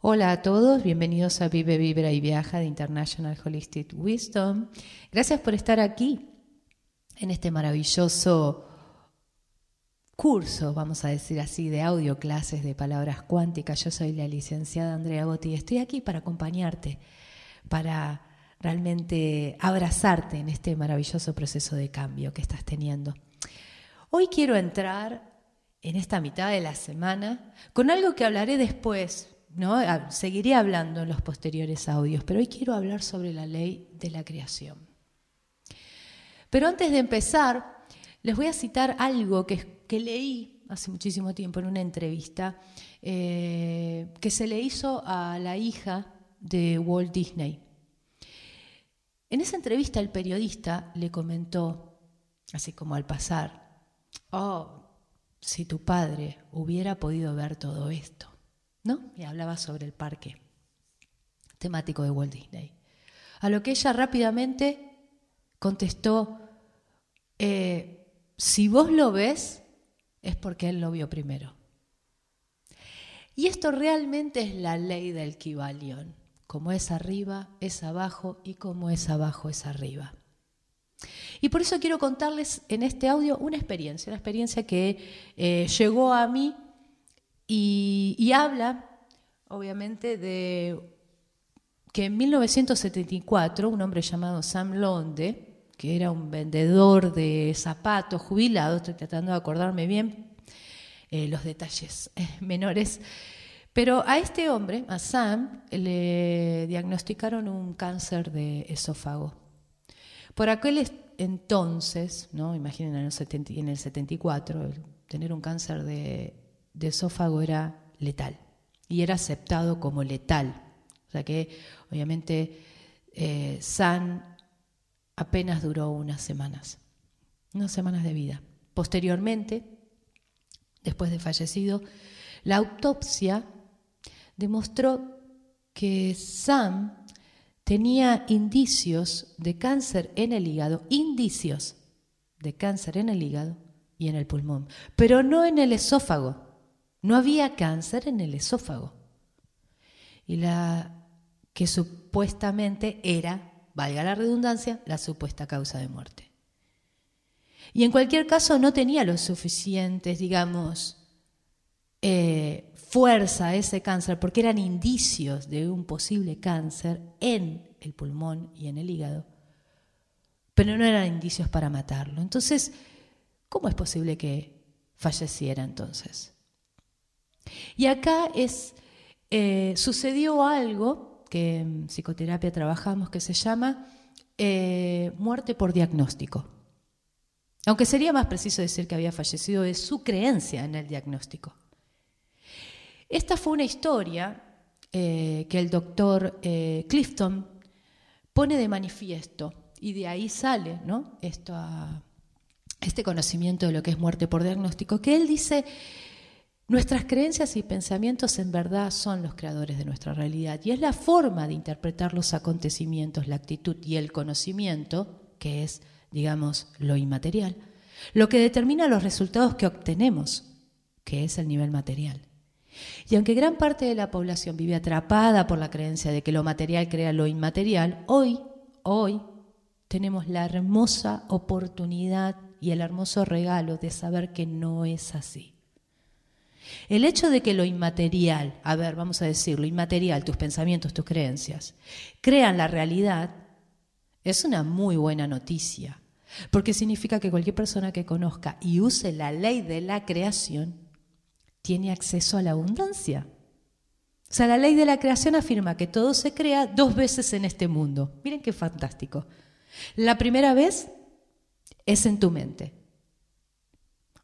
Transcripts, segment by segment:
Hola a todos, bienvenidos a Vive, Vibra y Viaja de International Holistic Wisdom. Gracias por estar aquí en este maravilloso curso, vamos a decir así, de audio clases de palabras cuánticas. Yo soy la licenciada Andrea Botti y estoy aquí para acompañarte, para realmente abrazarte en este maravilloso proceso de cambio que estás teniendo. Hoy quiero entrar en esta mitad de la semana con algo que hablaré después ¿no? Seguiré hablando en los posteriores audios, pero hoy quiero hablar sobre la ley de la creación. Pero antes de empezar, les voy a citar algo que, que leí hace muchísimo tiempo en una entrevista eh, que se le hizo a la hija de Walt Disney. En esa entrevista el periodista le comentó, así como al pasar, oh, si tu padre hubiera podido ver todo esto. ¿No? Y hablaba sobre el parque temático de Walt Disney. A lo que ella rápidamente contestó, eh, si vos lo ves, es porque él lo vio primero. Y esto realmente es la ley del Kibalión. Como es arriba, es abajo, y como es abajo, es arriba. Y por eso quiero contarles en este audio una experiencia, una experiencia que eh, llegó a mí y, habla, obviamente, de que en 1974 un hombre llamado Sam Londe, que era un vendedor de zapatos jubilado, estoy tratando de acordarme bien eh, los detalles eh, menores, pero a este hombre, a Sam, le diagnosticaron un cáncer de esófago. Por aquel entonces, imaginen en el 74, tener un cáncer de de esófago era letal y era aceptado como letal. O sea que obviamente eh, San apenas duró unas semanas, unas semanas de vida. Posteriormente, después de fallecido, la autopsia demostró que Sam tenía indicios de cáncer en el hígado, indicios de cáncer en el hígado y en el pulmón, pero no en el esófago. No había cáncer en el esófago. Y la que supuestamente era, valga la redundancia, la supuesta causa de muerte. Y en cualquier caso no tenía los suficientes, digamos, eh, fuerza ese cáncer, porque eran indicios de un posible cáncer en el pulmón y en el hígado, pero no eran indicios para matarlo. Entonces, ¿cómo es posible que falleciera entonces? Y acá es, eh, sucedió algo que en psicoterapia trabajamos que se llama eh, muerte por diagnóstico. Aunque sería más preciso decir que había fallecido de su creencia en el diagnóstico. Esta fue una historia eh, que el doctor Clifton pone de manifiesto y de ahí sale ¿no? Esto este conocimiento de lo que es muerte por diagnóstico, que él dice Nuestras creencias y pensamientos en verdad son los creadores de nuestra realidad y es la forma de interpretar los acontecimientos, la actitud y el conocimiento, que es, digamos, lo inmaterial, lo que determina los resultados que obtenemos, que es el nivel material. Y aunque gran parte de la población vive atrapada por la creencia de que lo material crea lo inmaterial, hoy, hoy tenemos la hermosa oportunidad y el hermoso regalo de saber que no es así. El hecho de que lo inmaterial, a ver, vamos a decir, lo inmaterial, tus pensamientos, tus creencias, crean la realidad, es una muy buena noticia, porque significa que cualquier persona que conozca y use la ley de la creación tiene acceso a la abundancia. O sea, la ley de la creación afirma que todo se crea dos veces en este mundo. Miren qué fantástico. La primera vez es en tu mente.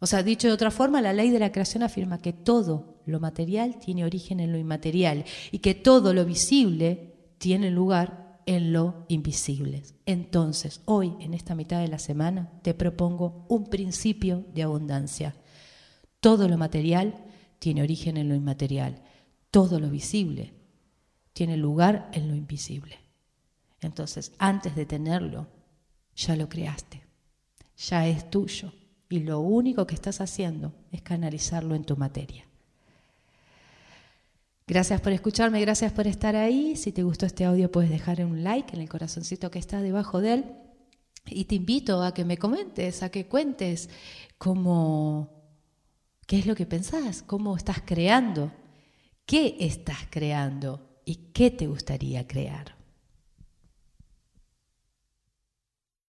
O sea, dicho de otra forma, la ley de la creación afirma que todo lo material tiene origen en lo inmaterial y que todo lo visible tiene lugar en lo invisible. Entonces, hoy, en esta mitad de la semana, te propongo un principio de abundancia. Todo lo material tiene origen en lo inmaterial. Todo lo visible tiene lugar en lo invisible. Entonces, antes de tenerlo, ya lo creaste, ya es tuyo y lo único que estás haciendo es canalizarlo en tu materia. Gracias por escucharme, gracias por estar ahí. Si te gustó este audio puedes dejar un like en el corazoncito que está debajo de él. Y te invito a que me comentes, a que cuentes cómo, qué es lo que pensás, cómo estás creando, qué estás creando y qué te gustaría crear.